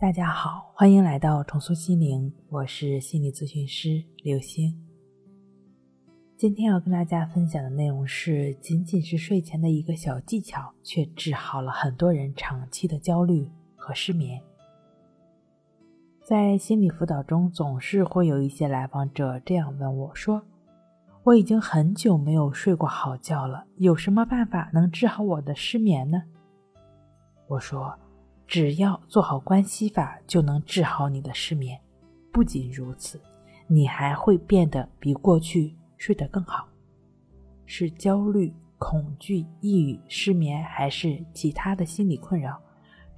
大家好，欢迎来到重塑心灵，我是心理咨询师刘星。今天要跟大家分享的内容是，仅仅是睡前的一个小技巧，却治好了很多人长期的焦虑和失眠。在心理辅导中，总是会有一些来访者这样问我说：“我已经很久没有睡过好觉了，有什么办法能治好我的失眠呢？”我说。只要做好关系法，就能治好你的失眠。不仅如此，你还会变得比过去睡得更好。是焦虑、恐惧、抑郁、失眠，还是其他的心理困扰？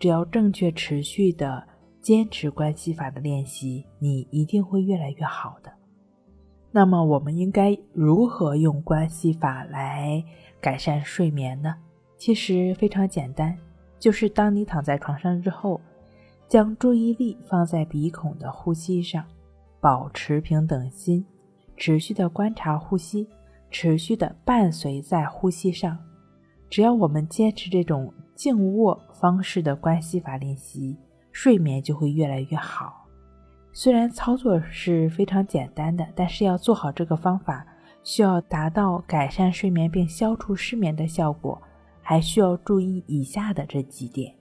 只要正确、持续的坚持关系法的练习，你一定会越来越好的。那么，我们应该如何用关系法来改善睡眠呢？其实非常简单。就是当你躺在床上之后，将注意力放在鼻孔的呼吸上，保持平等心，持续的观察呼吸，持续的伴随在呼吸上。只要我们坚持这种静卧方式的关系法练习，睡眠就会越来越好。虽然操作是非常简单的，但是要做好这个方法，需要达到改善睡眠并消除失眠的效果。还需要注意以下的这几点：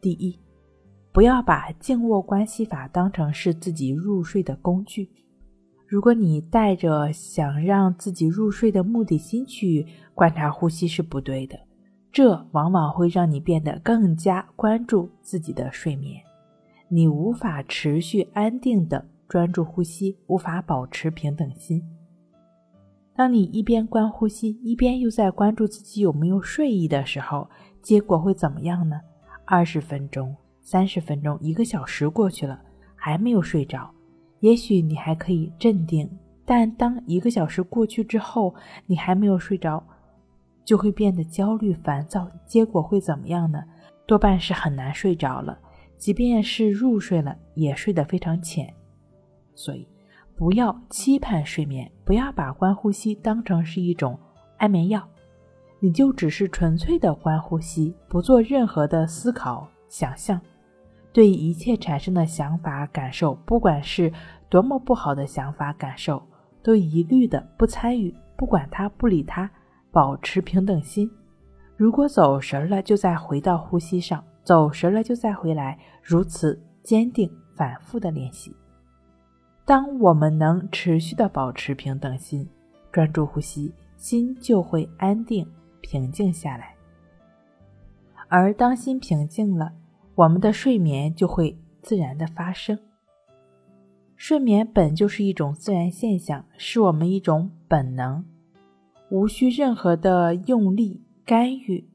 第一，不要把静卧关系法当成是自己入睡的工具。如果你带着想让自己入睡的目的心去观察呼吸是不对的，这往往会让你变得更加关注自己的睡眠，你无法持续安定的专注呼吸，无法保持平等心。当你一边观呼吸，一边又在关注自己有没有睡意的时候，结果会怎么样呢？二十分钟、三十分钟、一个小时过去了，还没有睡着。也许你还可以镇定，但当一个小时过去之后，你还没有睡着，就会变得焦虑、烦躁。结果会怎么样呢？多半是很难睡着了，即便是入睡了，也睡得非常浅。所以。不要期盼睡眠，不要把观呼吸当成是一种安眠药，你就只是纯粹的观呼吸，不做任何的思考、想象，对一切产生的想法、感受，不管是多么不好的想法、感受，都一律的不参与，不管它，不理它，保持平等心。如果走神了，就再回到呼吸上；走神了，就再回来，如此坚定、反复的练习。当我们能持续的保持平等心，专注呼吸，心就会安定平静下来。而当心平静了，我们的睡眠就会自然的发生。睡眠本就是一种自然现象，是我们一种本能，无需任何的用力干预。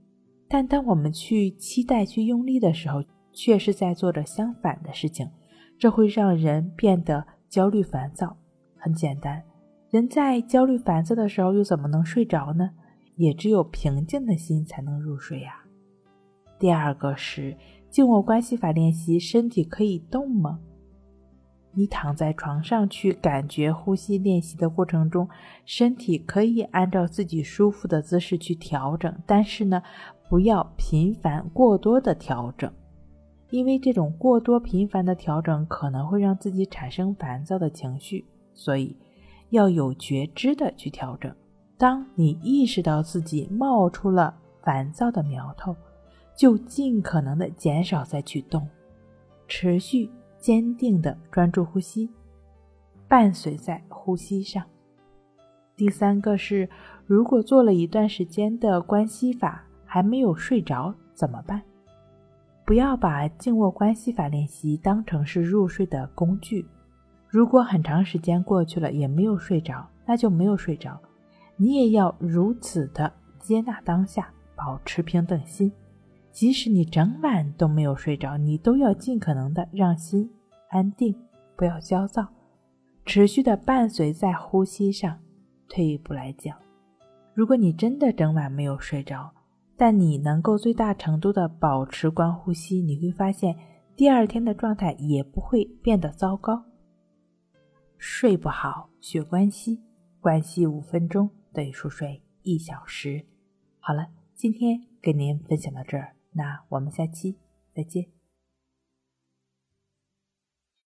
但当我们去期待、去用力的时候，却是在做着相反的事情，这会让人变得。焦虑烦躁很简单，人在焦虑烦躁的时候又怎么能睡着呢？也只有平静的心才能入睡呀。第二个是静卧关系法练习，身体可以动吗？你躺在床上去感觉呼吸练习的过程中，身体可以按照自己舒服的姿势去调整，但是呢，不要频繁过多的调整。因为这种过多频繁的调整可能会让自己产生烦躁的情绪，所以要有觉知的去调整。当你意识到自己冒出了烦躁的苗头，就尽可能的减少再去动，持续坚定的专注呼吸，伴随在呼吸上。第三个是，如果做了一段时间的关系法还没有睡着怎么办？不要把静卧关系法练习当成是入睡的工具。如果很长时间过去了也没有睡着，那就没有睡着。你也要如此的接纳当下，保持平等心。即使你整晚都没有睡着，你都要尽可能的让心安定，不要焦躁，持续的伴随在呼吸上。退一步来讲，如果你真的整晚没有睡着，但你能够最大程度的保持观呼吸，你会发现第二天的状态也不会变得糟糕。睡不好学关系，关系五分钟等于熟睡一小时。好了，今天跟您分享到这儿，那我们下期再见。